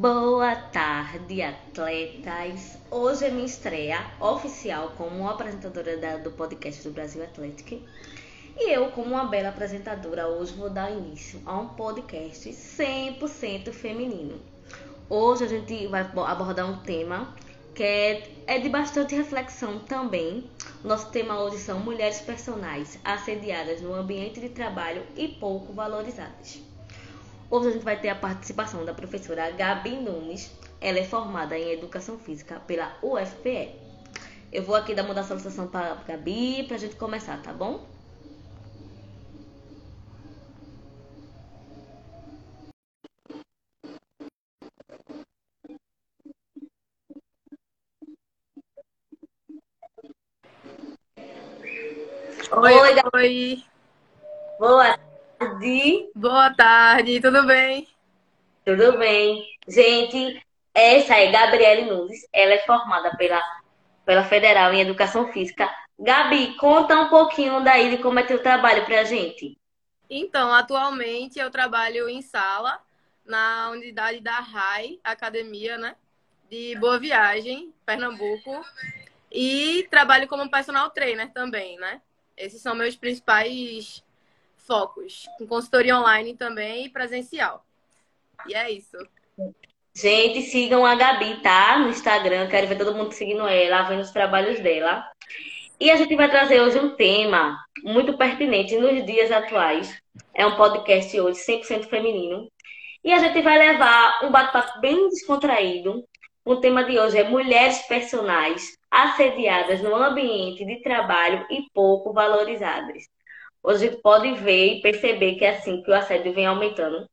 Boa tarde, atletas! Hoje é minha estreia oficial como apresentadora da, do podcast do Brasil Atlético. E eu, como uma bela apresentadora, hoje vou dar início a um podcast 100% feminino. Hoje a gente vai abordar um tema que é, é de bastante reflexão também. Nosso tema hoje são mulheres personagens assediadas no ambiente de trabalho e pouco valorizadas. Hoje a gente vai ter a participação da professora Gabi Nunes. Ela é formada em Educação Física pela UFPE. Eu vou aqui dar uma solicitação para a Gabi para a gente começar, tá bom? Oi, oi. oi. Boa tarde. Boa tarde, tudo bem? Tudo bem. Gente, essa é Gabriele Nunes. Ela é formada pela, pela Federal em Educação Física. Gabi, conta um pouquinho daí de como é teu trabalho pra gente. Então, atualmente eu trabalho em sala na unidade da RAI, Academia, né? De Boa Viagem, Pernambuco. E trabalho como personal trainer também, né? Esses são meus principais focos, com consultoria online também e presencial. E é isso. Gente, sigam a Gabi, tá? No Instagram, quero ver todo mundo seguindo ela, vendo os trabalhos dela. E a gente vai trazer hoje um tema muito pertinente nos dias atuais. É um podcast hoje 100% feminino. E a gente vai levar um bate-papo bem descontraído. O tema de hoje é mulheres personagens assediadas no ambiente de trabalho e pouco valorizadas. Hoje a gente pode ver e perceber que é assim que o assédio vem aumentando,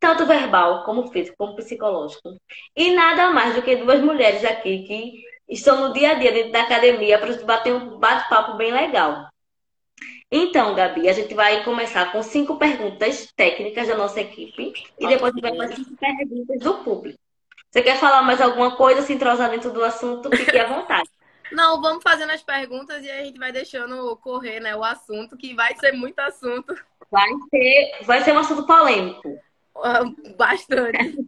tanto verbal como físico, como psicológico. E nada mais do que duas mulheres aqui que estão no dia a dia dentro da academia para bater um bate-papo bem legal. Então, Gabi, a gente vai começar com cinco perguntas técnicas da nossa equipe e depois vai para cinco perguntas do público. Você quer falar mais alguma coisa, se entrosar dentro do assunto? Fique à vontade. Não, vamos fazendo as perguntas e a gente vai deixando correr, né, o assunto, que vai ser muito assunto. Vai ser, vai ser um assunto polêmico. Ah, bastante.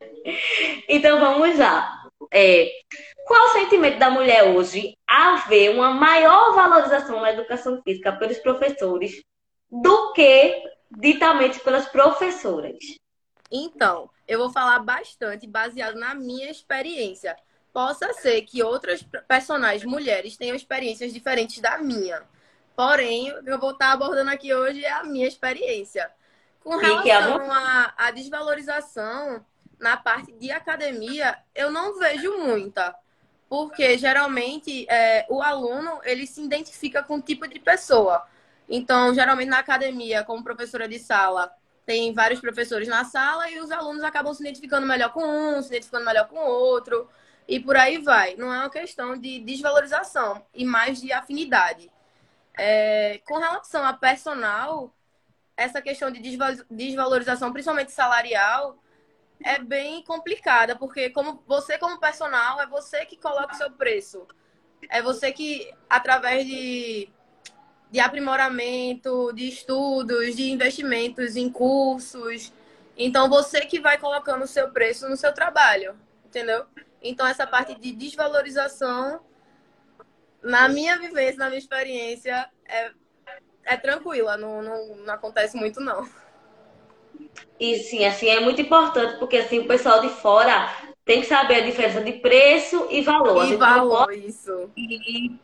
então vamos lá. É, qual o sentimento da mulher hoje a ver uma maior valorização na educação física pelos professores do que ditamente pelas professoras? Então, eu vou falar bastante baseado na minha experiência possa ser que outras personagens mulheres tenham experiências diferentes da minha. Porém, o que eu vou estar abordando aqui hoje é a minha experiência. Com relação à, à desvalorização na parte de academia, eu não vejo muita. Porque geralmente é, o aluno ele se identifica com um tipo de pessoa. Então, geralmente na academia, como professora de sala, tem vários professores na sala e os alunos acabam se identificando melhor com um, se identificando melhor com o outro e por aí vai. Não é uma questão de desvalorização e mais de afinidade. É, com relação a personal, essa questão de desvalorização, principalmente salarial, é bem complicada, porque como você como personal, é você que coloca o seu preço. É você que, através de, de aprimoramento, de estudos, de investimentos em cursos, então você que vai colocando o seu preço no seu trabalho, entendeu? Então, essa parte de desvalorização, na minha vivência, na minha experiência, é, é tranquila, não, não, não acontece muito, não. E sim, assim, é muito importante, porque assim, o pessoal de fora tem que saber a diferença de preço e valor. E valor, pode... isso.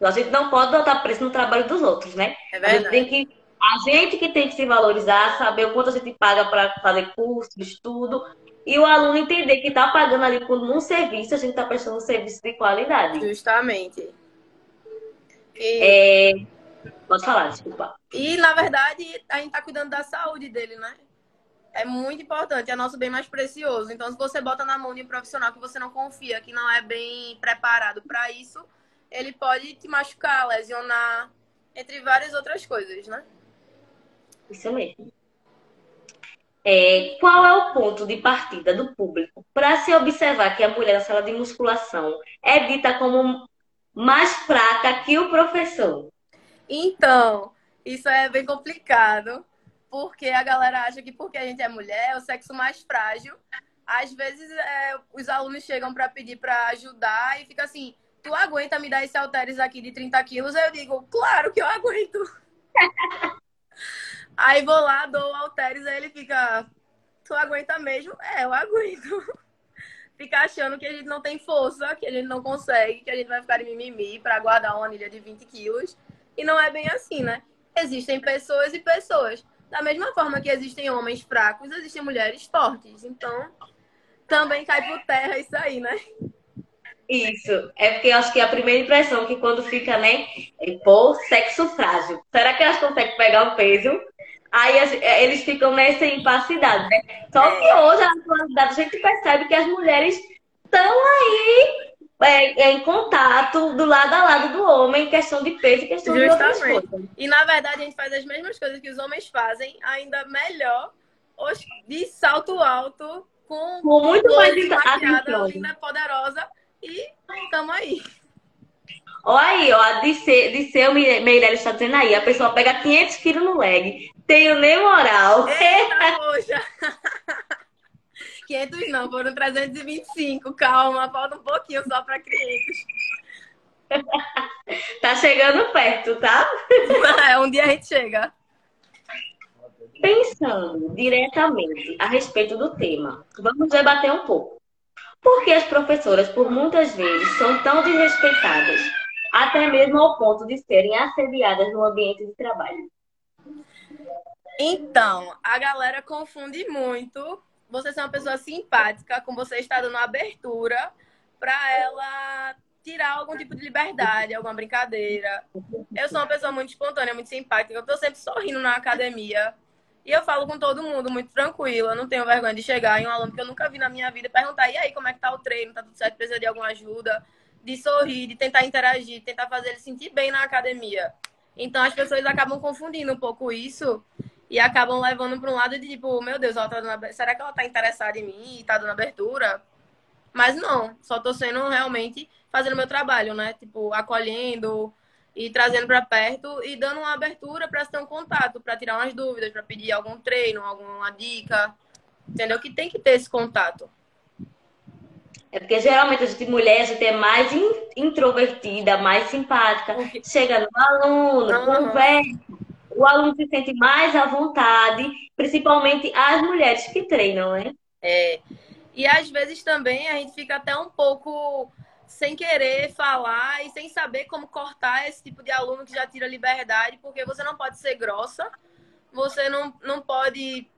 A gente não pode botar preço no trabalho dos outros, né? É verdade. A gente, tem que... a gente que tem que se valorizar, saber o quanto a gente paga para fazer curso, estudo, e o aluno entender que está pagando ali por um serviço, a gente está prestando um serviço de qualidade. Justamente. E... É... Pode falar, desculpa. E, na verdade, a gente está cuidando da saúde dele, né? É muito importante, é nosso bem mais precioso. Então, se você bota na mão de um profissional que você não confia, que não é bem preparado para isso, ele pode te machucar, lesionar, entre várias outras coisas, né? Isso mesmo é, qual é o ponto de partida do público para se observar que a mulher na sala de musculação é dita como mais fraca que o professor? Então, isso é bem complicado, porque a galera acha que porque a gente é mulher é o sexo mais frágil, Às vezes é, os alunos chegam para pedir para ajudar e fica assim, tu aguenta me dar esse halteres aqui de 30 quilos? Eu digo, claro que eu aguento. aí vou lá, dou o halteres, aí ele fica, tu aguenta mesmo? É, eu aguento. fica achando que a gente não tem força, que a gente não consegue, que a gente vai ficar de mimimi para guardar uma anilha de 20 quilos. E não é bem assim, né? Existem pessoas e pessoas. Da mesma forma que existem homens fracos, existem mulheres fortes. Então, também cai por terra isso aí, né? Isso. É porque eu acho que a primeira impressão que quando fica, né? Pô, sexo frágil. Será que elas conseguem pegar o peso? Aí é, eles ficam nessa impacidade, né? Só que hoje, na atualidade, a gente percebe que as mulheres estão aí é, é, em contato do lado a lado do homem, questão de peso e questão Justamente. de outras coisas. E na verdade a gente faz as mesmas coisas que os homens fazem, ainda melhor, de salto alto, com, com muito mais maquiada, linda, poderosa, e estamos aí. Olha aí, ó, a Diceu, Diceu Meirelles está dizendo aí, a pessoa pega 500 quilos no leg, tenho nem moral. Eita, poxa! 500 não, foram 325. Calma, falta um pouquinho só para 500. tá chegando perto, tá? É, um dia a gente chega. Pensando diretamente a respeito do tema, vamos debater um pouco. Por que as professoras, por muitas vezes, são tão desrespeitadas, até mesmo ao ponto de serem assediadas no ambiente de trabalho? Então, a galera confunde muito você ser uma pessoa simpática, com você estar dando abertura para ela tirar algum tipo de liberdade, alguma brincadeira. Eu sou uma pessoa muito espontânea, muito simpática. Eu tô sempre sorrindo na academia. E eu falo com todo mundo muito tranquila. Eu não tenho vergonha de chegar em um aluno que eu nunca vi na minha vida e perguntar: e aí, como é que tá o treino? Tá tudo certo? Precisa de alguma ajuda? De sorrir, de tentar interagir, de tentar fazer ele sentir bem na academia. Então as pessoas acabam confundindo um pouco isso e acabam levando para um lado de tipo, meu Deus, ela tá dando, será que ela tá interessada em mim e tá dando abertura? Mas não, só tô sendo realmente fazendo meu trabalho, né? Tipo, acolhendo e trazendo para perto e dando uma abertura para ter um contato, para tirar umas dúvidas, para pedir algum treino, alguma dica. Entendeu? Que tem que ter esse contato. É porque geralmente a gente mulher, a gente é mais introvertida, mais simpática. Chega no aluno, uhum. conversa, o aluno se sente mais à vontade, principalmente as mulheres que treinam, né? É. E às vezes também a gente fica até um pouco sem querer falar e sem saber como cortar esse tipo de aluno que já tira liberdade, porque você não pode ser grossa, você não, não pode.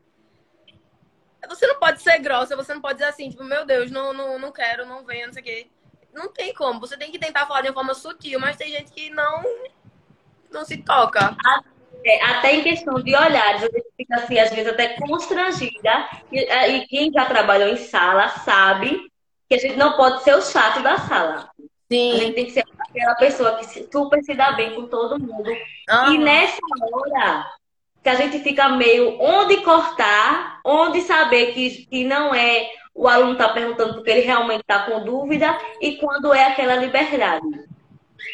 Você não pode ser grossa, você não pode dizer assim, tipo, meu Deus, não, não, não quero, não venha, não sei o quê. Não tem como. Você tem que tentar falar de uma forma sutil, mas tem gente que não, não se toca. É, até em questão de olhares, a gente fica assim, às vezes até constrangida. E, é, e, quem já trabalhou em sala sabe que a gente não pode ser o chato da sala. Sim. A gente tem que ser aquela pessoa que super se dá bem com todo mundo. Uhum. E nessa hora que a gente fica meio onde cortar, onde saber que, que não é o aluno está perguntando porque ele realmente está com dúvida e quando é aquela liberdade.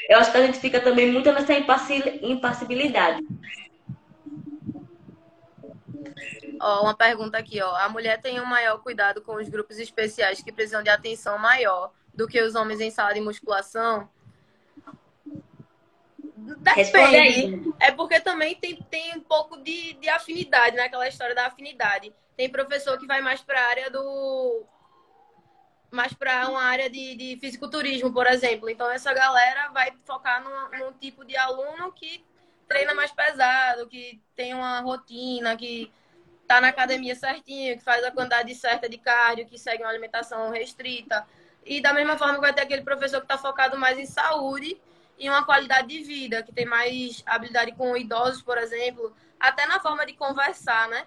Eu acho que a gente fica também muito nessa impassibilidade. Ó, uma pergunta aqui, ó. A mulher tem um maior cuidado com os grupos especiais que precisam de atenção maior do que os homens em sala de musculação? Depende. É porque também tem, tem um pouco de, de afinidade, né? Aquela história da afinidade. Tem professor que vai mais para a área do mais para uma área de, de fisiculturismo, por exemplo. Então, essa galera vai focar num, num, tipo de aluno que treina mais pesado, que tem uma rotina, que tá na academia certinho, que faz a quantidade certa de cardio, que segue uma alimentação restrita. E da mesma forma vai ter aquele professor que está focado mais em saúde e uma qualidade de vida, que tem mais habilidade com idosos, por exemplo, até na forma de conversar, né?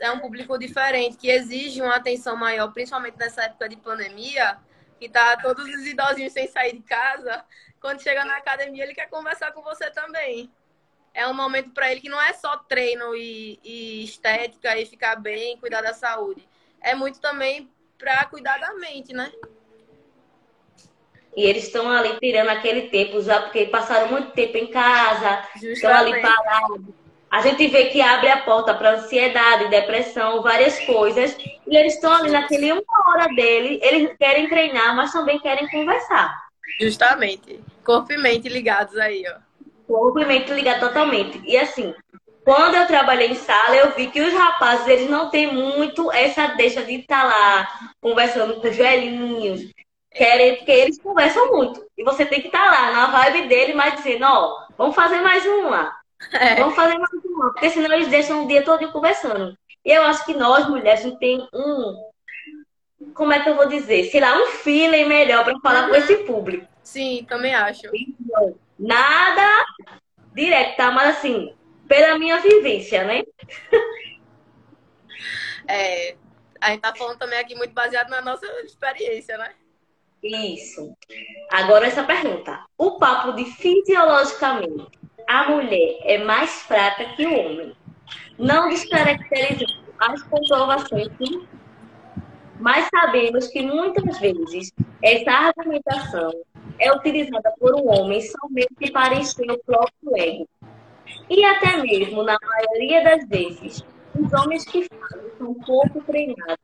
É um público diferente, que exige uma atenção maior, principalmente nessa época de pandemia, que tá todos os idosinhos sem sair de casa. Quando chega na academia, ele quer conversar com você também. É um momento para ele que não é só treino e, e estética e ficar bem, cuidar da saúde. É muito também para cuidar da mente, né? E eles estão ali tirando aquele tempo já, porque passaram muito tempo em casa, Justamente. estão ali parados A gente vê que abre a porta para ansiedade, depressão, várias coisas. E eles estão ali naquele uma hora dele, eles querem treinar, mas também querem conversar. Justamente. Corpo e mente ligados aí, ó. Corpo e mente ligados totalmente. E assim, quando eu trabalhei em sala, eu vi que os rapazes, eles não têm muito essa deixa de estar lá conversando com os velhinhos. Querem, porque eles conversam muito. E você tem que estar lá na vibe dele, mas dizendo, ó, vamos fazer mais uma. É. Vamos fazer mais uma. Porque senão eles deixam o dia todo conversando. E eu acho que nós, mulheres, não tem um. Como é que eu vou dizer? Sei lá, um feeling melhor para falar com esse público. Sim, também acho. Nada direto, tá? Mas assim, pela minha vivência, né? É, a gente tá falando também aqui muito baseado na nossa experiência, né? Isso. Agora essa pergunta. O papo de fisiologicamente, a mulher é mais fraca que o homem. Não descaracterizando as comprovações, mas sabemos que muitas vezes essa argumentação é utilizada por um homem somente para encher o próprio ego. E até mesmo, na maioria das vezes, os homens que falam são pouco treinados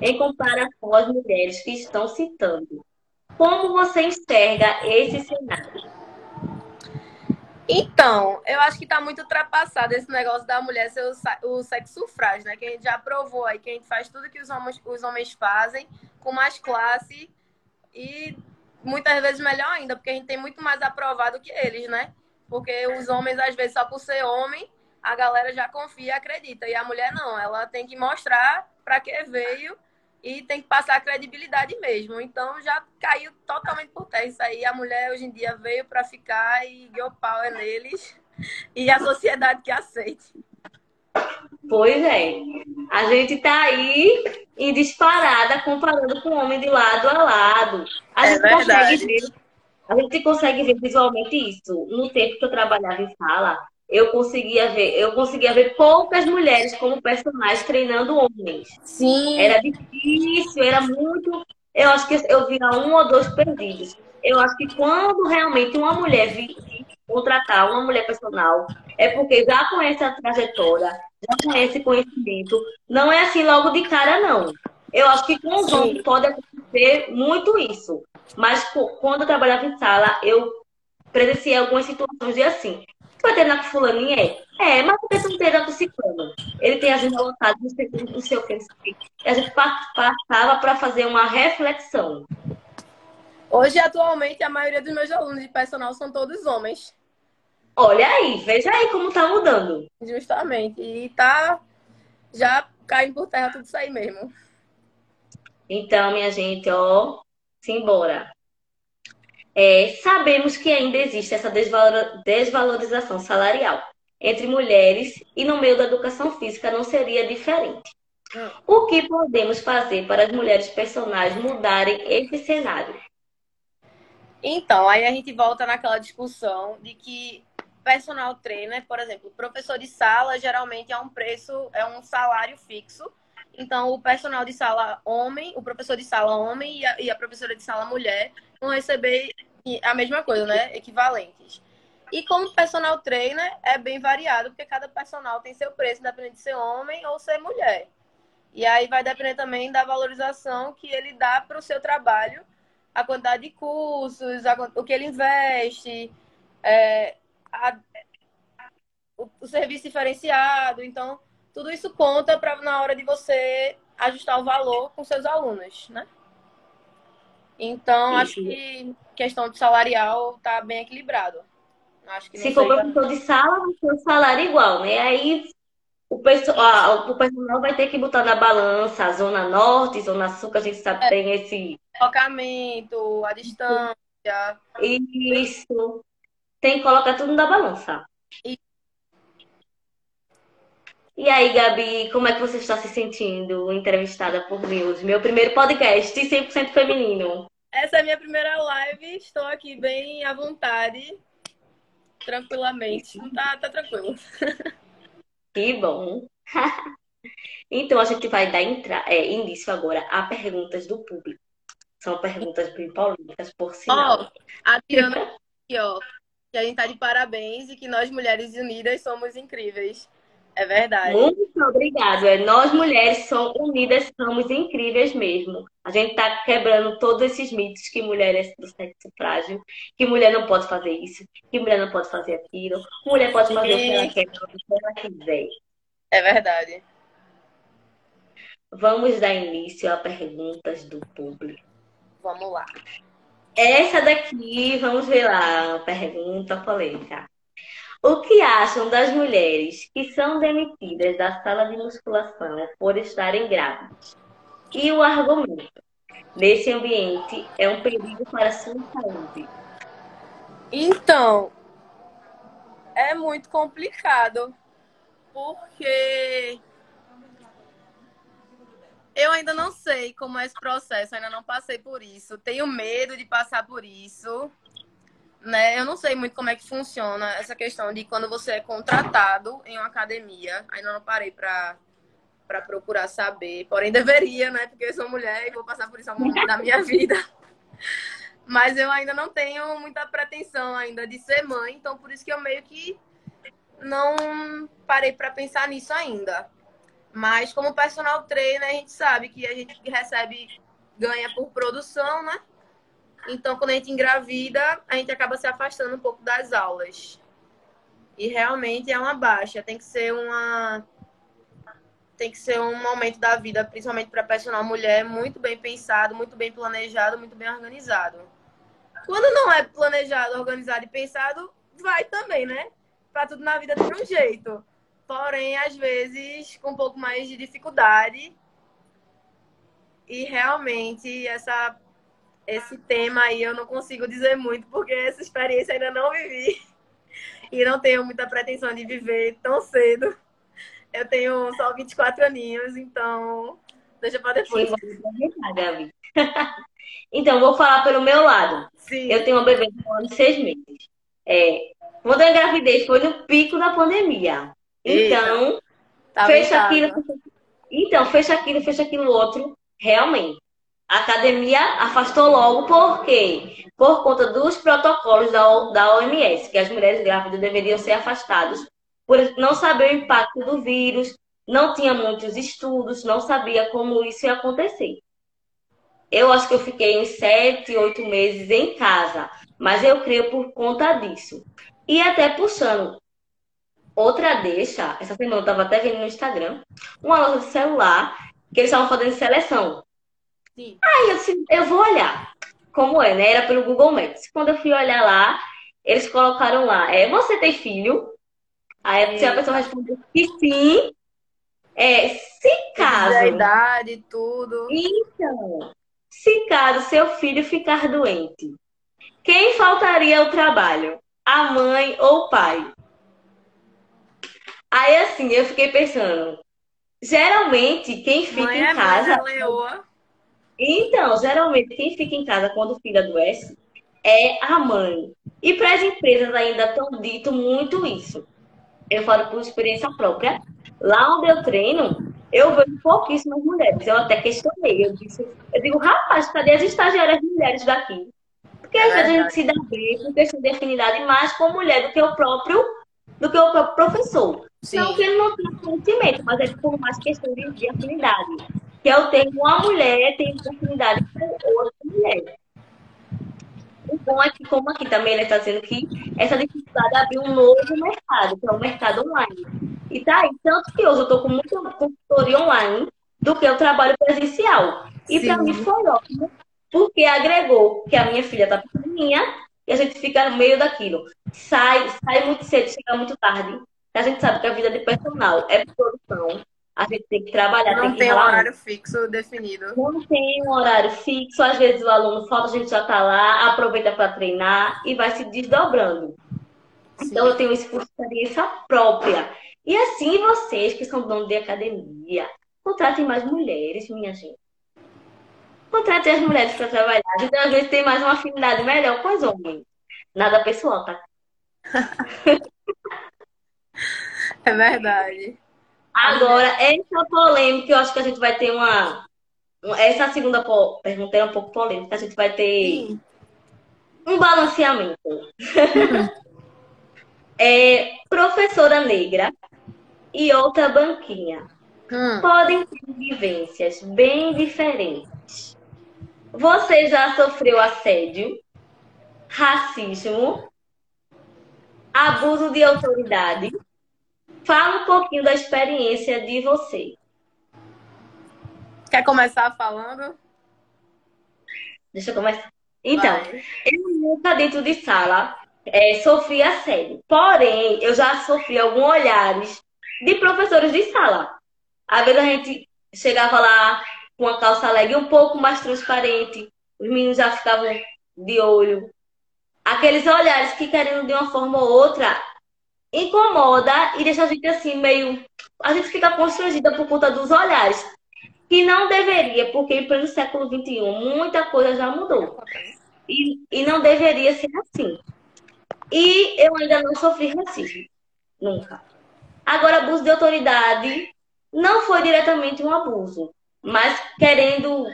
em comparação às mulheres que estão citando. Como você enxerga esse cenário? Então, eu acho que está muito ultrapassado esse negócio da mulher ser o, sexo frágil, né? Que a gente já provou aí, que a gente faz tudo que os homens, os homens fazem com mais classe e muitas vezes melhor ainda, porque a gente tem muito mais aprovado que eles, né? Porque os homens, às vezes, só por ser homem, a galera já confia e acredita. E a mulher não, ela tem que mostrar para que veio e tem que passar a credibilidade mesmo. Então já caiu totalmente por terra isso aí. A mulher hoje em dia veio para ficar e girl power neles e a sociedade que aceite. Pois é. A gente tá aí em disparada comparando com o homem de lado a lado. A é gente verdade. consegue ver, a gente consegue ver visualmente isso. No tempo que eu trabalhava em sala, eu conseguia ver, eu conseguia ver poucas mulheres como personagens treinando homens. Sim. Era difícil, era muito. Eu acho que eu via um ou dois perdidos. Eu acho que quando realmente uma mulher vir contratar uma mulher personal, é porque já conhece a trajetória, já conhece conhecimento. Não é assim logo de cara, não. Eu acho que com os homens pode acontecer muito isso. Mas quando eu trabalhava em sala, eu presenciei algumas situações de assim vai ter na fulaninha? É, é mas por que você não tem na ciclano? Ele tem as vontades, não sei, não sei o que. E a gente passava para fazer uma reflexão. Hoje, atualmente, a maioria dos meus alunos de personal são todos homens. Olha aí, veja aí como tá mudando. Justamente. E tá já caindo por terra tudo isso aí mesmo. Então, minha gente, ó, simbora. É, sabemos que ainda existe essa desvalorização salarial entre mulheres e no meio da educação física não seria diferente. Hum. O que podemos fazer para as mulheres personagens mudarem esse cenário? Então, aí a gente volta naquela discussão de que personal trainer, por exemplo, professor de sala geralmente é um preço, é um salário fixo. Então, o personal de sala homem, o professor de sala homem e a, e a professora de sala mulher vão receber a mesma coisa, né? Equivalentes. E como personal trainer é bem variado, porque cada personal tem seu preço, independente de ser homem ou ser mulher. E aí vai depender também da valorização que ele dá para o seu trabalho, a quantidade de cursos, a, o que ele investe, é, a, o, o, serviço diferenciado. Então, tudo isso conta para na hora de você ajustar o valor com seus alunos, né? Então, acho que questão de salarial está bem equilibrado. Acho que Se for professor de sala, o salário igual, né? Aí o pessoal, o personal vai ter que botar na balança a zona norte, zona sul, que a gente sabe é, tem esse. Focamento, a distância. Isso. Tem que colocar tudo na balança. E... e aí, Gabi, como é que você está se sentindo entrevistada por mim hoje? Meu primeiro podcast 100% feminino. Essa é a minha primeira live, estou aqui bem à vontade, tranquilamente. Tá, tá tranquilo. Que bom. Então, a gente vai dar é, início agora a perguntas do público. São perguntas bem polêmicas, por sinal. Oh, a Diana aqui, ó. Que a gente tá de parabéns e que nós, mulheres unidas, somos incríveis. É verdade. Muito obrigado. É, nós mulheres somos unidas, somos incríveis mesmo. A gente está quebrando todos esses mitos que mulher é do sexo frágil, que mulher não pode fazer isso, que mulher não pode fazer aquilo, mulher pode fazer o que ela quer, o que ela quiser. É verdade. Vamos dar início a perguntas do público. Vamos lá. Essa daqui, vamos ver lá, pergunta polêmica. O que acham das mulheres que são demitidas da sala de musculação por estarem grávidas? E o argumento: nesse ambiente é um perigo para a sua saúde. Então, é muito complicado, porque eu ainda não sei como é esse processo, ainda não passei por isso. Tenho medo de passar por isso né? Eu não sei muito como é que funciona essa questão de quando você é contratado em uma academia. Ainda não parei para para procurar saber, porém deveria, né? Porque eu sou mulher e vou passar por isso ao longo da minha vida. Mas eu ainda não tenho muita pretensão ainda de ser mãe, então por isso que eu meio que não parei para pensar nisso ainda. Mas como personal trainer, a gente sabe que a gente recebe ganha por produção, né? Então, quando a gente engravida, a gente acaba se afastando um pouco das aulas. E realmente é uma baixa. Tem que ser uma. Tem que ser um momento da vida, principalmente para personal mulher, muito bem pensado, muito bem planejado, muito bem organizado. Quando não é planejado, organizado e pensado, vai também, né? Para tudo na vida tem um jeito. Porém, às vezes, com um pouco mais de dificuldade. E realmente, essa esse tema aí eu não consigo dizer muito, porque essa experiência ainda não vivi. E não tenho muita pretensão de viver tão cedo. Eu tenho só 24 aninhos, então deixa para depois. Sim, então, vou falar pelo meu lado. Sim. Eu tenho uma bebê de um ano e seis meses. É, quando eu engravidei foi no pico da pandemia. Então, tá fecha aquilo. Então, fecha aquilo, fecha aquilo outro. Realmente. A academia afastou logo, por quê? Por conta dos protocolos da, da OMS, que as mulheres grávidas deveriam ser afastadas, por não saber o impacto do vírus, não tinha muitos estudos, não sabia como isso ia acontecer. Eu acho que eu fiquei uns sete, oito meses em casa, mas eu creio por conta disso. E até puxando outra deixa, essa semana eu estava até vendo no Instagram, uma loja de celular, que eles estavam fazendo seleção Sim. Aí eu disse, eu vou olhar. Como é, né? Era pelo Google Maps. Quando eu fui olhar lá, eles colocaram lá, é, você tem filho? Aí se a pessoa respondeu que sim, é, se caso. A idade, tudo. Então, se caso seu filho ficar doente, quem faltaria ao trabalho? A mãe ou o pai? Aí assim, eu fiquei pensando. Geralmente, quem fica mãe em é casa. Mãe, leoa. Então, geralmente, quem fica em casa quando o filho adoece é a mãe. E para as empresas ainda estão dito muito isso. Eu falo por experiência própria. Lá onde eu treino, eu vejo pouquíssimas mulheres. Eu até questionei. Eu, disse, eu digo, rapaz, cadê as estagiárias mulheres daqui? Porque às vezes a gente se dá bem com questão de afinidade mais com mulher do que o próprio, do que o próprio professor. Sim. Não que ele não tenha conhecimento, mas é por mais questão de, de afinidade que é o termo uma mulher tem oportunidade com outra mulher. O bom é que, como aqui também ele está dizendo que essa dificuldade abriu um novo mercado, que é o mercado online. E tá aí, tanto que hoje eu estou com muita consultoria online do que o trabalho presencial. E para mim foi ótimo, porque agregou que a minha filha está pequenininha e a gente fica no meio daquilo. Sai, sai muito cedo, chega muito tarde. A gente sabe que a vida de personal é produção, a gente tem que trabalhar. Não tem, que tem um horário fixo definido. Não tem um horário fixo. Às vezes o aluno falta, a gente já está lá, aproveita para treinar e vai se desdobrando. Sim. Então eu tenho isso por experiência própria. E assim vocês que são donos de academia, contratem mais mulheres, minha gente. Contratem as mulheres para trabalhar. A gente às vezes tem mais uma afinidade melhor com os homens. Nada pessoal, tá? é verdade. Agora, essa polêmica, eu acho que a gente vai ter uma. Essa segunda pergunta é um pouco polêmica. A gente vai ter Sim. um balanceamento. é professora negra e outra banquinha. Hum. Podem ter vivências bem diferentes. Você já sofreu assédio, racismo, abuso de autoridade? Fala um pouquinho da experiência de você. Quer começar falando? Deixa eu começar. Então, Vai. eu nunca dentro de sala é, sofri assédio. Porém, eu já sofri alguns olhares de professores de sala. Às vezes a gente chegava lá com a calça leg um pouco mais transparente, os meninos já ficavam de olho. Aqueles olhares que querendo de uma forma ou outra incomoda e deixa a gente assim meio. A gente fica constrangida por conta dos olhares. Que não deveria, porque pleno século XXI muita coisa já mudou. E, e não deveria ser assim. E eu ainda não sofri racismo. Nunca. Agora, abuso de autoridade não foi diretamente um abuso, mas querendo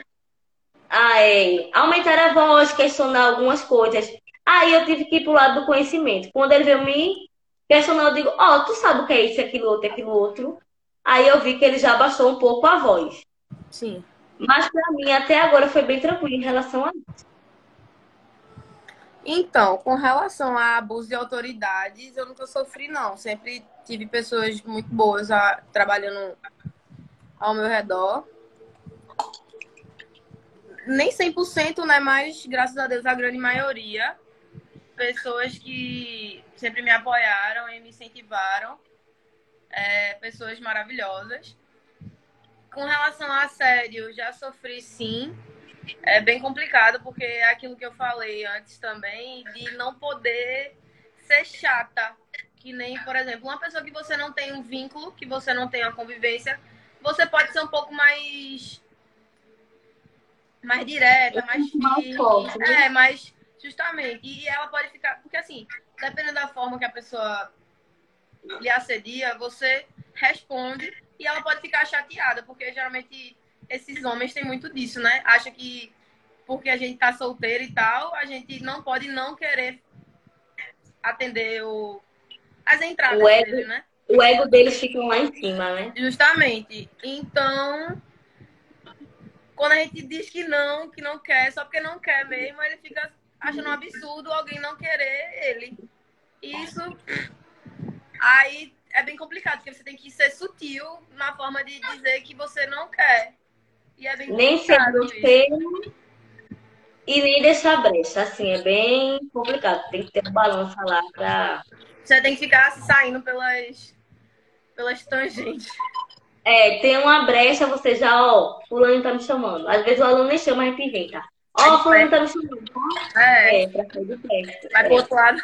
ah, é, aumentar a voz, questionar algumas coisas. Aí eu tive que ir pro lado do conhecimento. Quando ele veio me questionar, eu digo, ó, tu sabe o que é isso, aquilo outro, aquilo outro. Aí eu vi que ele já baixou um pouco a voz. Sim. Mas para mim, até agora, foi bem tranquilo em relação a isso. Então, com relação a abuso de autoridades, eu nunca sofri, não. Sempre tive pessoas muito boas a, trabalhando ao meu redor. Nem 100%, né? Mas, graças a Deus, a grande maioria. Pessoas que sempre me apoiaram e me incentivaram. É, pessoas maravilhosas. Com relação a assédio, já sofri sim. É bem complicado, porque é aquilo que eu falei antes também, de não poder ser chata. Que nem, por exemplo, uma pessoa que você não tem um vínculo, que você não tem uma convivência, você pode ser um pouco mais. mais direta, mais Mais firme. forte, né? É, mais. Justamente. E ela pode ficar. Porque assim, dependendo da forma que a pessoa lhe assedia, você responde e ela pode ficar chateada, porque geralmente esses homens têm muito disso, né? Acha que porque a gente tá solteiro e tal, a gente não pode não querer atender o... as entradas O ego. dele, né? O ego deles fica lá em cima, né? Justamente. Então, quando a gente diz que não, que não quer, só porque não quer mesmo, ele fica achando um absurdo alguém não querer ele. Isso aí é bem complicado, porque você tem que ser sutil na forma de dizer que você não quer. E é bem Nem ser grosseiro e nem deixar brecha. Assim, é bem complicado. Tem que ter um balanço lá pra. Você tem que ficar saindo pelas, pelas tangentes. É, tem uma brecha, você já, ó, fulano tá me chamando. Às vezes o aluno nem chama, a gente inventa. Ó, fulano tá me chamando. É, É, pra sair do teste. vai pro outro lado.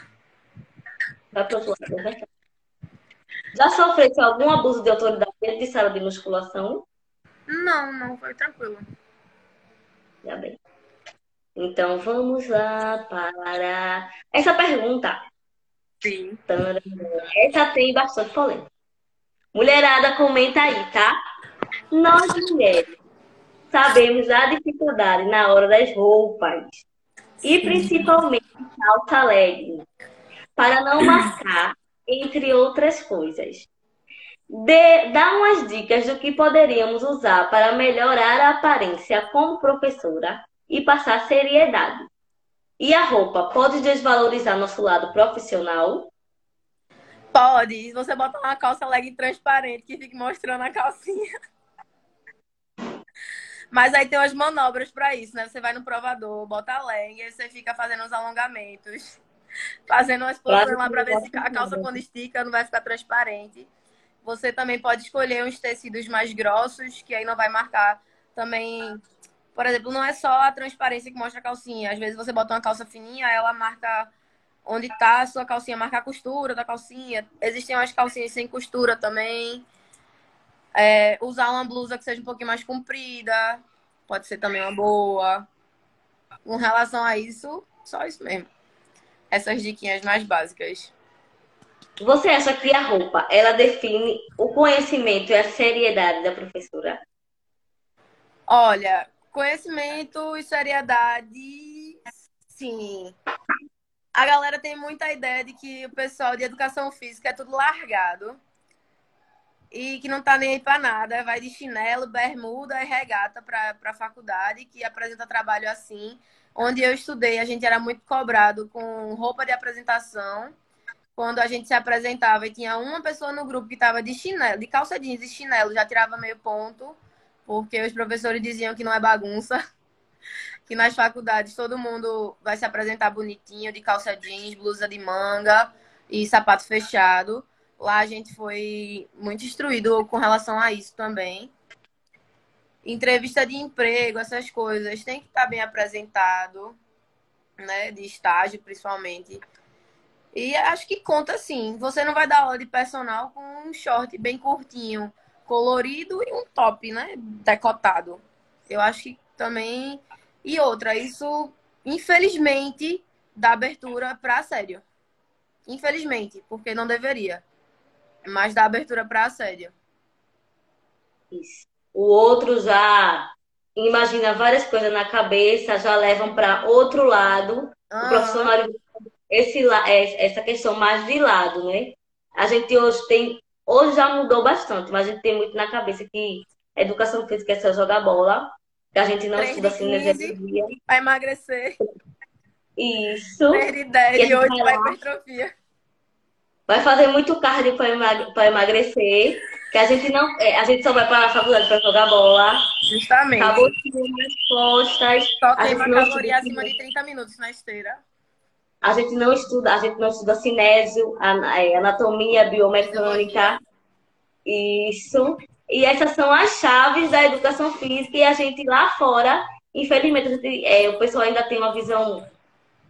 Vai pro outro lado, é verdade. Já sofreu algum abuso de autoridade dentro de sala de musculação? Não, não, foi tranquilo. Já bem. Então vamos lá para essa pergunta. Sim. Essa tem bastante polêmica. Mulherada, comenta aí, tá? Nós mulheres sabemos a dificuldade na hora das roupas e principalmente calça legging para não marcar, entre outras coisas. Dê, dá umas dicas do que poderíamos usar para melhorar a aparência como professora e passar seriedade. E a roupa pode desvalorizar nosso lado profissional? Pode. Você botar uma calça legging transparente que fique mostrando a calcinha. Mas aí tem umas manobras pra isso, né? Você vai no provador, bota a aí você fica fazendo uns alongamentos, fazendo umas posições lá pra ver se a calça quando estica não vai ficar transparente. Você também pode escolher uns tecidos mais grossos, que aí não vai marcar também. Por exemplo, não é só a transparência que mostra a calcinha. Às vezes você bota uma calça fininha, ela marca onde tá a sua calcinha, marca a costura da calcinha. Existem umas calcinhas sem costura também. É, usar uma blusa que seja um pouquinho mais comprida, pode ser também uma boa. Com relação a isso, só isso mesmo. Essas diquinhas mais básicas. Você acha que a roupa, ela define o conhecimento e a seriedade da professora? Olha, conhecimento e seriedade, sim. A galera tem muita ideia de que o pessoal de educação física é tudo largado e que não tá nem aí pra nada, vai de chinelo, bermuda e regata pra, pra faculdade, que apresenta trabalho assim. Onde eu estudei, a gente era muito cobrado com roupa de apresentação. Quando a gente se apresentava e tinha uma pessoa no grupo que tava de chinelo, de calça jeans e chinelo, já tirava meio ponto, porque os professores diziam que não é bagunça. Que nas faculdades todo mundo vai se apresentar bonitinho, de calça jeans, blusa de manga e sapato fechado. Lá a gente foi muito instruído com relação a isso também. Entrevista de emprego, essas coisas, tem que estar bem apresentado, né? De estágio, principalmente. E acho que conta sim. Você não vai dar aula de personal com um short bem curtinho, colorido e um top, né? Decotado. Eu acho que também. E outra, isso, infelizmente, dá abertura para assédio. Infelizmente, porque não deveria mas dá abertura para assédio. Isso. O outro já imagina várias coisas na cabeça, já levam para outro lado. Ah. O profissional esse é, essa questão mais de lado, né? A gente hoje tem hoje já mudou bastante, mas a gente tem muito na cabeça que educação física é só jogar bola, que a gente não estuda assim no dia. Vai emagrecer. Isso. 3 de 10 e 8 vai hipertrofia vai fazer muito cardio para emagrecer, que a gente não, é, a gente só vai para a faculdade para jogar bola. Justamente. Acabou as costas. Só queima caloria acima de 30 minutos na esteira. A gente não estuda, a gente não estuda cinésio, é, anatomia, biomecânica. Isso. E essas são as chaves da educação física e a gente lá fora, infelizmente, gente, é, o pessoal ainda tem uma visão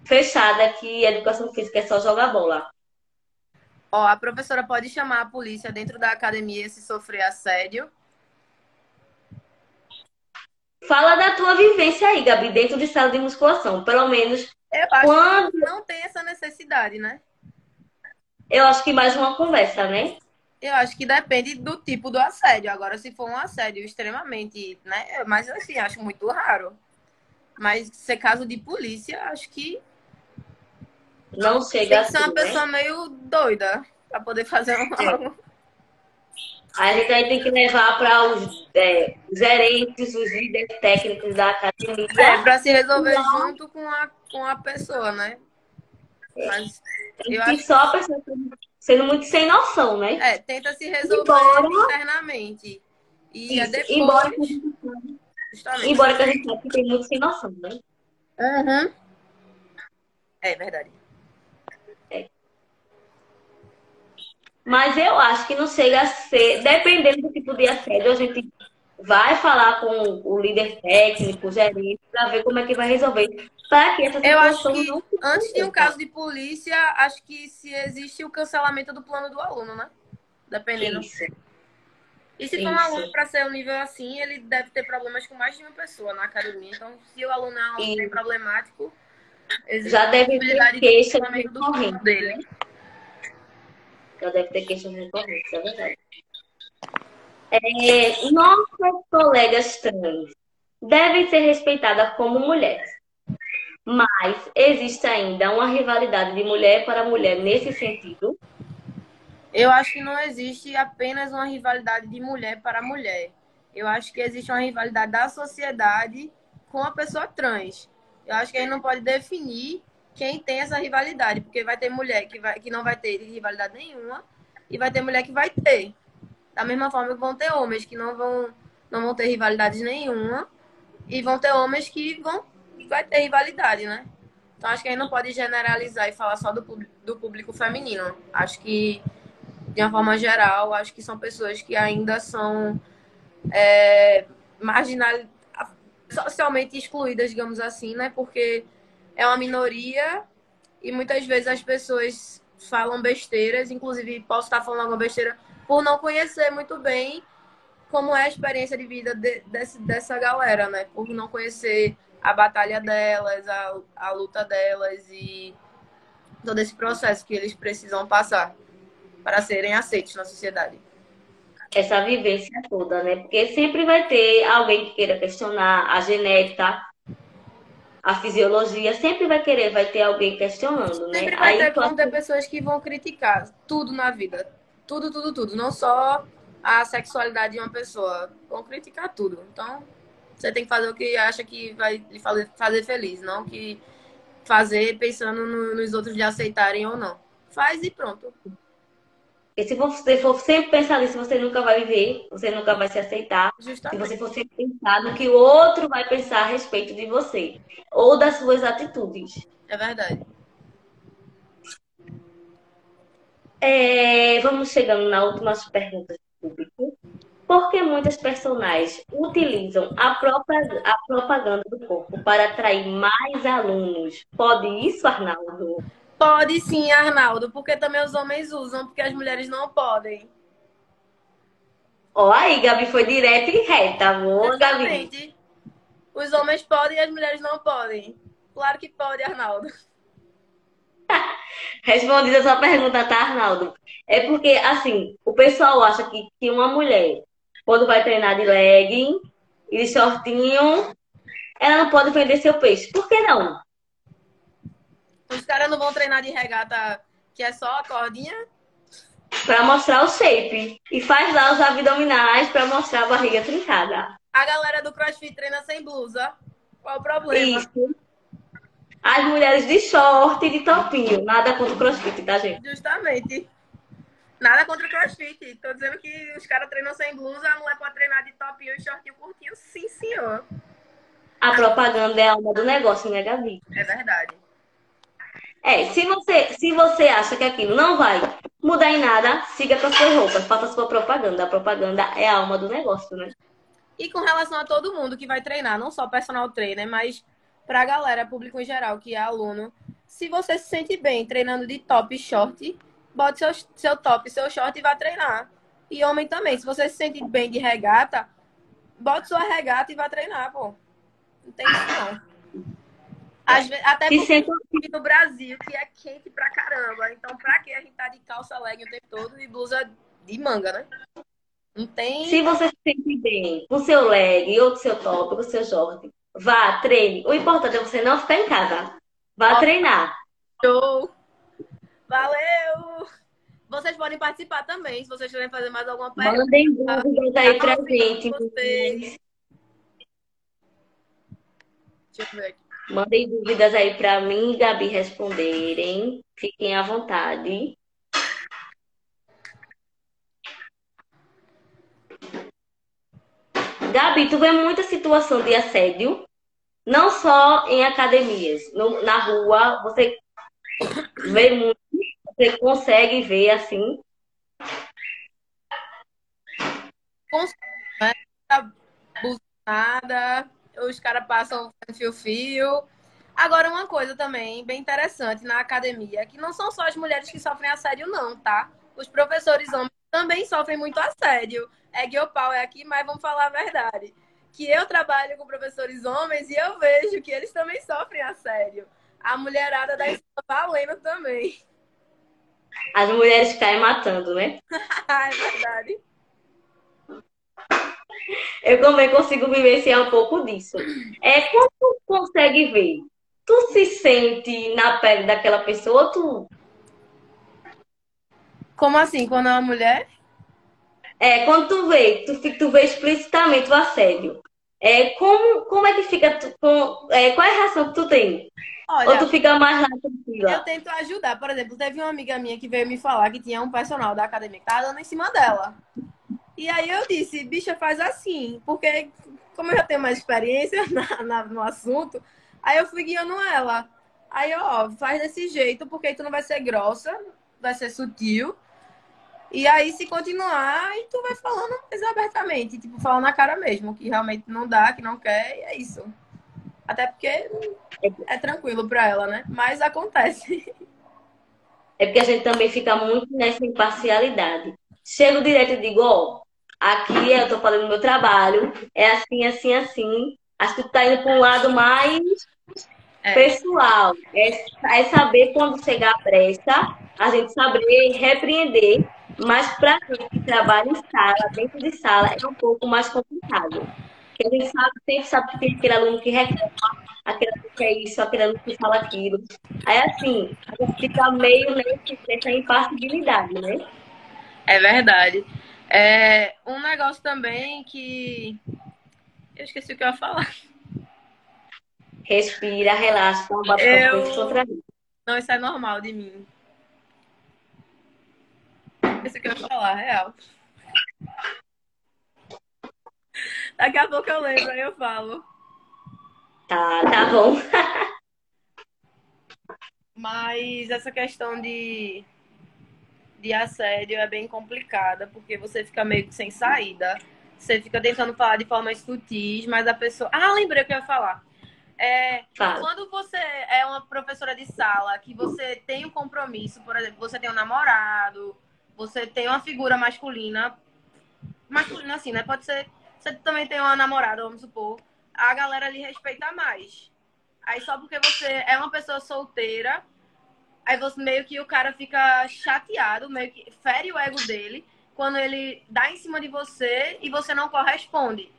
fechada que a educação física é só jogar bola. Ó, a professora pode chamar a polícia dentro da academia se sofrer assédio. Fala da tua vivência aí, Gabi, dentro de sala de musculação. Pelo menos. Eu acho quando... que não tem essa necessidade, né? Eu acho que mais uma conversa, né? Eu acho que depende do tipo do assédio. Agora, se for um assédio extremamente, né? Mas assim, acho muito raro. Mas se é caso de polícia, acho que não chega Tem que ser uma assim, né? pessoa meio doida para poder fazer é. A gente aí tem que levar para os é, gerentes, os líderes técnicos da academia. É, para se resolver Não. junto com a, com a pessoa, né? É. Mas eu acho só a pessoa sendo muito sem noção, né? É, tenta se resolver embora, internamente. E é isso, depois. Embora, embora que a gente sabe que tem muito sem noção, né? Uhum. É verdade. Mas eu acho que não chega a ser, dependendo do tipo de assédio, a gente vai falar com o líder técnico, o gerente, para ver como é que vai resolver. Para que essa Eu acho que não antes de um caso de polícia, acho que se existe o cancelamento do plano do aluno, né? Dependendo. Isso. E se for um aluno para ser um nível assim, ele deve ter problemas com mais de uma pessoa na academia. Então, se o aluno é um aluno problemático, já deve ter queixa do dele já deve ter questões recorrentes, é verdade. É, nossas colegas trans devem ser respeitadas como mulheres. Mas existe ainda uma rivalidade de mulher para mulher nesse sentido? Eu acho que não existe apenas uma rivalidade de mulher para mulher. Eu acho que existe uma rivalidade da sociedade com a pessoa trans. Eu acho que a gente não pode definir quem tem essa rivalidade, porque vai ter mulher que, vai, que não vai ter rivalidade nenhuma e vai ter mulher que vai ter. Da mesma forma que vão ter homens que não vão, não vão ter rivalidade nenhuma e vão ter homens que vão vai ter rivalidade, né? Então acho que a gente não pode generalizar e falar só do, do público feminino. Acho que, de uma forma geral, acho que são pessoas que ainda são é, marginal, socialmente excluídas, digamos assim, né? Porque é uma minoria e muitas vezes as pessoas falam besteiras, inclusive posso estar falando alguma besteira por não conhecer muito bem como é a experiência de vida de, desse, dessa galera, né? Por não conhecer a batalha delas, a, a luta delas e todo esse processo que eles precisam passar para serem aceitos na sociedade. Essa vivência toda, né? Porque sempre vai ter alguém que queira questionar a genética, a fisiologia, sempre vai querer, vai ter alguém questionando, né? Sempre vai ter, vão ter pessoas que vão criticar tudo na vida. Tudo, tudo, tudo. Não só a sexualidade de uma pessoa. Vão criticar tudo. Então, você tem que fazer o que acha que vai lhe fazer, fazer feliz, não que fazer pensando no, nos outros de aceitarem ou não. Faz e pronto. E se você for sempre pensar nisso, você nunca vai viver, você nunca vai se aceitar. Justamente. Se você for sempre pensar no que o outro vai pensar a respeito de você ou das suas atitudes. É verdade. É, vamos chegando na última pergunta do público. Por que muitas personagens utilizam a, própria, a propaganda do corpo para atrair mais alunos? Pode isso, Arnaldo? Pode sim, Arnaldo, porque também os homens usam, porque as mulheres não podem. Ó, oh, aí, Gabi foi direta e reta, boa, Gabi. Os homens podem e as mulheres não podem. Claro que pode, Arnaldo. Respondida a sua pergunta, tá, Arnaldo? É porque, assim, o pessoal acha que, que uma mulher, quando vai treinar de legging e de shortinho, ela não pode vender seu peixe. Por que não? Os caras não vão treinar de regata que é só a cordinha? Pra mostrar o shape. E faz lá os abdominais pra mostrar a barriga trincada. A galera do crossfit treina sem blusa. Qual o problema? Isso. As mulheres de short e de topinho. Nada contra o crossfit, tá, gente? Justamente. Nada contra o crossfit. Tô dizendo que os caras treinam sem blusa, a mulher pode treinar de topinho e shortinho curtinho. Sim, senhor. A propaganda é a alma do negócio, né, Gabi? É verdade. É, se você, se você acha que aquilo não vai mudar em nada, siga com as suas roupas, faça a sua propaganda. A propaganda é a alma do negócio, né? E com relação a todo mundo que vai treinar, não só personal trainer, mas pra galera, público em geral, que é aluno, se você se sente bem treinando de top short, bote seu, seu top seu short e vá treinar. E homem também, se você se sente bem de regata, bote sua regata e vá treinar, pô. Não tem isso não. Vezes, até porque sempre... no Brasil, que é quente pra caramba. Então, pra que a gente tá de calça legging o tempo todo e blusa de manga, né? Não tem. Se você se sente bem com seu leg ou com seu top, com seu short, vá, treine. O importante é você não ficar em casa. Vá Ó, treinar. Show! Valeu! Vocês podem participar também, se vocês quiserem fazer mais alguma pergunta. Mandem dúvidas aí pra gente. Vocês. Deixa eu ver aqui. Mandem dúvidas aí para mim e Gabi responderem. Fiquem à vontade. Gabi, tu vê muita situação de assédio, não só em academias, no, na rua, você vê muito, você consegue ver assim. Consegue, nada os caras passam fio-fio. Agora, uma coisa também bem interessante na academia, que não são só as mulheres que sofrem assédio, não, tá? Os professores homens também sofrem muito assédio. É que o pau é aqui, mas vamos falar a verdade. Que eu trabalho com professores homens e eu vejo que eles também sofrem assédio. A mulherada da escola valendo também. As mulheres caem matando, né? é verdade eu também consigo vivenciar um pouco disso. É como tu consegue ver? Tu se sente na pele daquela pessoa, tu. Como assim? Quando é uma mulher? É, quando tu vê, tu, tu vê explicitamente o assédio. É, como, como é que fica? Tu, com, é, qual é a reação que tu tem? Olha, Ou tu fica mais lá tranquila? Eu tento ajudar. Por exemplo, teve uma amiga minha que veio me falar que tinha um personal da academia que tava dando em cima dela. E aí eu disse, bicha, faz assim, porque como eu já tenho mais experiência na, na, no assunto, aí eu fui guiando ela. Aí, ó, faz desse jeito, porque aí tu não vai ser grossa, vai ser sutil. E aí, se continuar, aí tu vai falando mais abertamente, tipo, falando na cara mesmo, que realmente não dá, que não quer, e é isso. Até porque é tranquilo pra ela, né? Mas acontece. É porque a gente também fica muito nessa imparcialidade. Chego direto e digo, ó, aqui eu tô falando meu trabalho, é assim, assim, assim. Acho que tu tá indo para um lado mais é. pessoal. É, é, saber quando chegar a pressa, a gente saber repreender. Mas para gente que trabalha em sala, dentro de sala, é um pouco mais complicado. Porque a gente sabe, sempre sabe que tem aquele aluno que reclama, aquele que quer isso, aquele que fala aquilo. Aí, assim, a gente fica meio nesse, nessa impassibilidade, né? É verdade. É, um negócio também que. Eu esqueci o que eu ia falar. Respira, relaxa, bate eu... Não, isso é normal de mim. Esqueci o que eu ia falar, real. Daqui a pouco eu lembro, aí eu falo. Tá, tá bom. Mas essa questão de, de assédio é bem complicada, porque você fica meio que sem saída. Você fica tentando falar de forma sutis, mas a pessoa. Ah, lembrei o que eu ia falar. É, quando você é uma professora de sala, que você tem um compromisso, por exemplo, você tem um namorado, você tem uma figura masculina, masculina assim, né? Pode ser, você também tem uma namorada, vamos supor, a galera lhe respeita mais. Aí só porque você é uma pessoa solteira, aí você meio que o cara fica chateado, meio que fere o ego dele quando ele dá em cima de você e você não corresponde.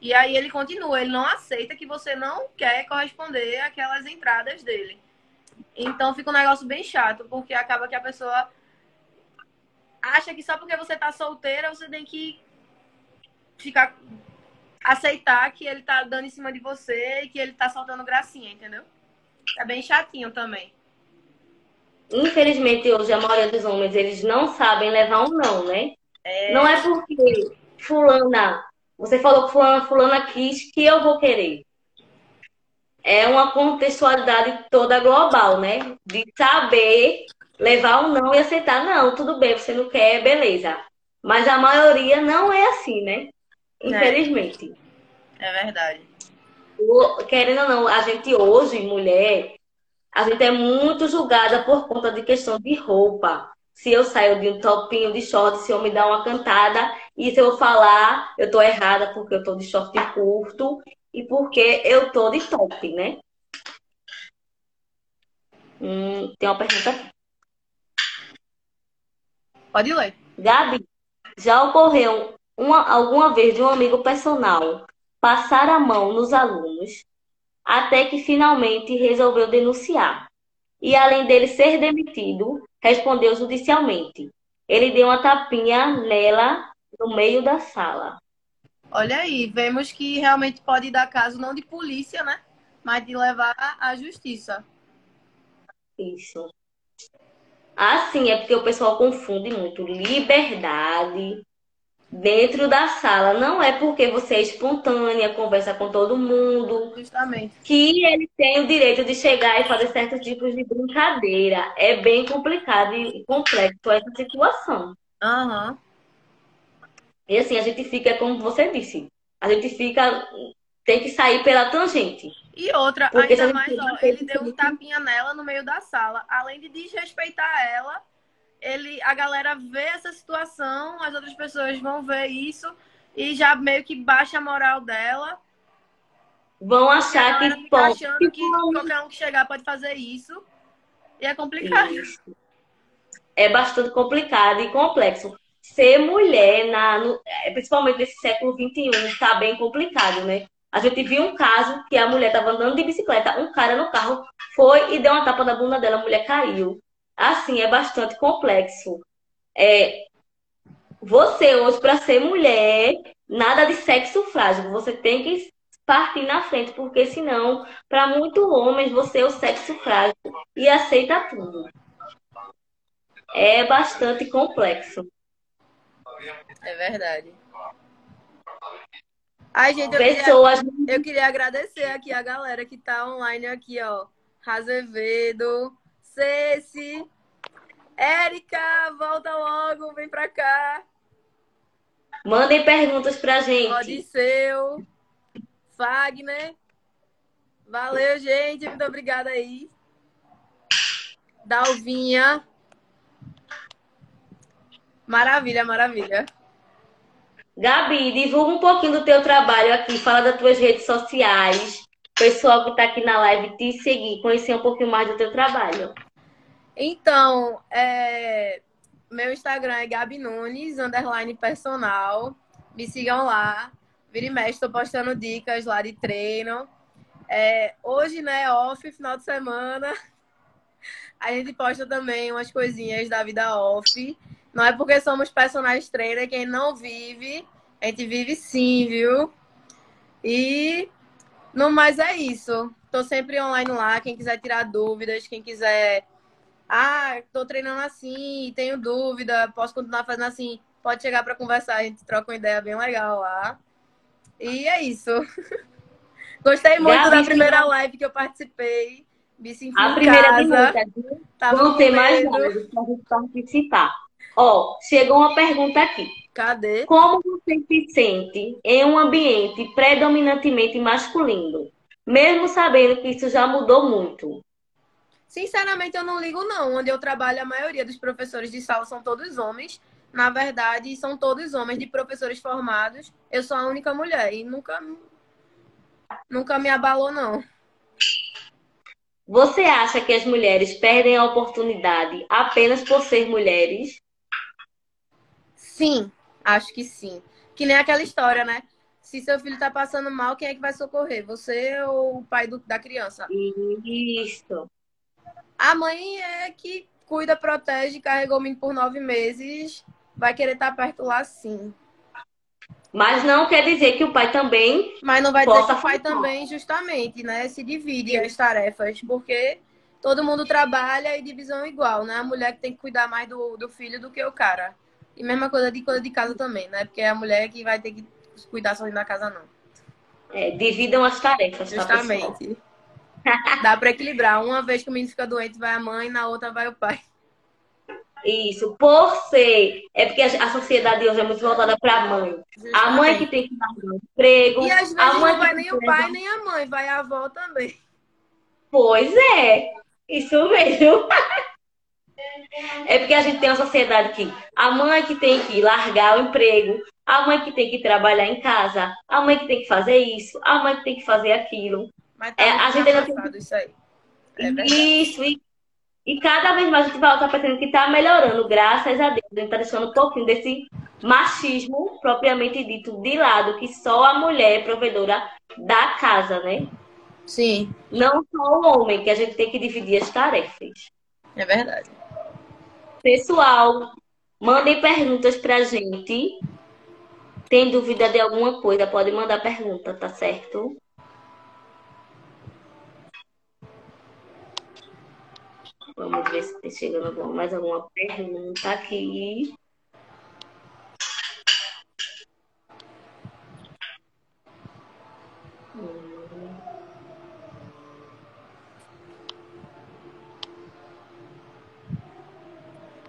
E aí ele continua, ele não aceita que você não quer corresponder àquelas entradas dele. Então fica um negócio bem chato, porque acaba que a pessoa acha que só porque você tá solteira você tem que ficar aceitar que ele tá dando em cima de você e que ele tá soltando gracinha, entendeu? É bem chatinho também. Infelizmente hoje a maioria dos homens eles não sabem levar um não, né? É... Não é porque fulana você falou que fulana, fulana quis que eu vou querer. É uma contextualidade toda global, né? De saber levar um não e aceitar. Não, tudo bem, você não quer, beleza. Mas a maioria não é assim, né? Infelizmente. É, é verdade. querendo ou não, a gente hoje, mulher, a gente é muito julgada por conta de questão de roupa se eu saio de um topinho de short, se eu me dar uma cantada, e se eu falar, eu tô errada porque eu tô de short curto e porque eu tô de top, né? Hum, tem uma pergunta aqui. Pode ler. Gabi, já ocorreu uma, alguma vez de um amigo personal passar a mão nos alunos até que finalmente resolveu denunciar. E além dele ser demitido, respondeu judicialmente. Ele deu uma tapinha nela no meio da sala. Olha aí, vemos que realmente pode dar caso não de polícia, né? Mas de levar à justiça. Isso. Assim, é porque o pessoal confunde muito liberdade dentro da sala. Não é porque você é espontânea, conversa com todo mundo. Justamente. Que ele tem o direito de chegar e fazer certos tipos de brincadeira. É bem complicado e complexo essa situação. Uhum. E assim, a gente fica, como você disse, a gente fica. Tem que sair pela tangente. E outra, porque ainda mais, ó, ele deu um tapinha nela no meio da sala. Além de desrespeitar ela, ele, a galera vê essa situação, as outras pessoas vão ver isso e já meio que baixa a moral dela. Vão achar que fica achando que qualquer um que chegar pode fazer isso. E é complicado. Isso. É bastante complicado e complexo. Ser mulher, na, no, é, principalmente nesse século XXI, está bem complicado, né? A gente viu um caso que a mulher estava andando de bicicleta, um cara no carro foi e deu uma tapa na bunda dela, a mulher caiu assim, é bastante complexo. É, você hoje, para ser mulher, nada de sexo frágil. Você tem que partir na frente, porque senão, para muitos homens, você é o sexo frágil e aceita tudo. É bastante complexo. É verdade. Ai, gente, eu, Pessoas... queria, eu queria agradecer aqui a galera que tá online aqui, ó. Azevedo, Ceci. Érica, volta logo, vem pra cá. Mandem perguntas pra gente. Odisseu, Fagner. Valeu, gente. Muito obrigada aí. Dalvinha. Maravilha, maravilha. Gabi, divulga um pouquinho do teu trabalho aqui, fala das tuas redes sociais. O pessoal que está aqui na live te seguir, conhecer um pouquinho mais do teu trabalho. Então, é... meu Instagram é Gabi Nunes, underline personal. Me sigam lá. Vira e mexe, estou postando dicas lá de treino. É, hoje, né, off, final de semana, a gente posta também umas coisinhas da vida off. Não é porque somos personagens trainer, quem não vive, a gente vive sim, viu? E no mais é isso. Tô sempre online lá, quem quiser tirar dúvidas, quem quiser ah, tô treinando assim, tenho dúvida, posso continuar fazendo assim, pode chegar para conversar, a gente troca uma ideia bem legal lá. E é isso. Gostei muito Gabi, da primeira live que eu participei. Me senti a primeira casa. Tava Vão ter mais lives para gente participar. Ó, chegou uma pergunta aqui. Cadê? Como você se sente em um ambiente predominantemente masculino? Mesmo sabendo que isso já mudou muito. Sinceramente, eu não ligo, não. Onde eu trabalho, a maioria dos professores de sala são todos homens. Na verdade, são todos homens de professores formados. Eu sou a única mulher e nunca, nunca me abalou, não. Você acha que as mulheres perdem a oportunidade apenas por ser mulheres? Sim, acho que sim. Que nem aquela história, né? Se seu filho tá passando mal, quem é que vai socorrer? Você ou o pai do, da criança? Isso. A mãe é que cuida, protege, carregou o menino por nove meses, vai querer estar perto lá sim. Mas não quer dizer que o pai também. Mas não vai dizer que o pai também, justamente, né? Se divide as tarefas, porque todo mundo trabalha e divisão igual, né? A mulher que tem que cuidar mais do, do filho do que o cara. E mesma coisa de coisa de casa também, né? Porque é a mulher que vai ter que cuidar sozinha da casa, não. É, dividam as tarefas, tá, Justamente. Tá, Dá para equilibrar. Uma vez que o menino fica doente, vai a mãe, na outra vai o pai. Isso, por ser. É porque a sociedade hoje é muito voltada para a mãe. A mãe que tem que dar um emprego. E às vezes a mãe não vai nem o pai, nem a mãe, vai a avó também. Pois é, isso mesmo. É porque a gente tem uma sociedade que a mãe que tem que largar o emprego, a mãe que tem que trabalhar em casa, a mãe que tem que fazer isso, a mãe que tem que fazer aquilo. Mas tá é, a gente ainda tem... isso aí. É isso, e, e, cada vez mais a gente vai estar percebendo que está melhorando, graças a Deus. A gente está deixando um pouquinho desse machismo propriamente dito de lado, que só a mulher é provedora da casa, né? Sim. Não só o homem, que a gente tem que dividir as tarefas. É verdade. Pessoal, mandem perguntas pra gente. Tem dúvida de alguma coisa, pode mandar pergunta, tá certo? Vamos ver se tem chegando mais alguma pergunta aqui.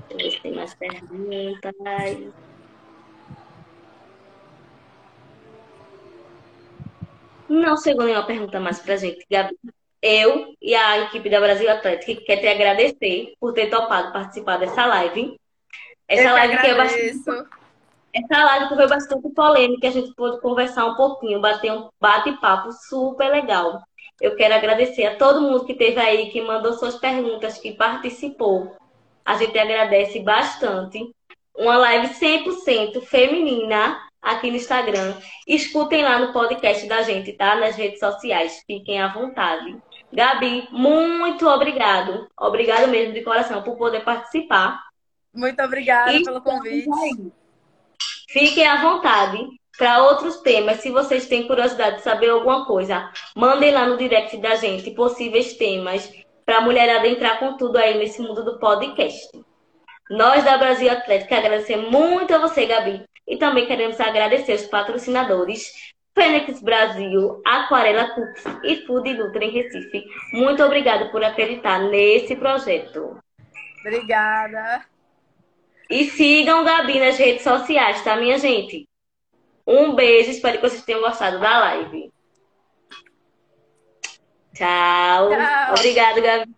Deixa eu ver se tem mais perguntas. Não chegou nenhuma pergunta mais pra gente, Gabi eu e a equipe da Brasil Atlético quer te agradecer por ter topado participar dessa live. Essa eu live que, é bastante. Essa live que foi bastante polêmica, a gente pôde conversar um pouquinho, bater um bate-papo super legal. Eu quero agradecer a todo mundo que esteve aí, que mandou suas perguntas, que participou. A gente agradece bastante. Uma live 100% feminina aqui no Instagram. Escutem lá no podcast da gente, tá? Nas redes sociais. Fiquem à vontade. Gabi, muito obrigado. Obrigado mesmo de coração por poder participar. Muito obrigada e pelo convite. Fiquem à vontade para outros temas. Se vocês têm curiosidade de saber alguma coisa, mandem lá no direct da gente possíveis temas para a mulherada entrar com tudo aí nesse mundo do podcast. Nós da Brasil Atlético agradecemos muito a você, Gabi. E também queremos agradecer os patrocinadores Fênix Brasil, Aquarela Cooks e Food Nutri em Recife. Muito obrigada por acreditar nesse projeto. Obrigada. E sigam Gabi nas redes sociais, tá, minha gente? Um beijo, espero que vocês tenham gostado da live. Tchau. Tchau. Obrigada, Gabi.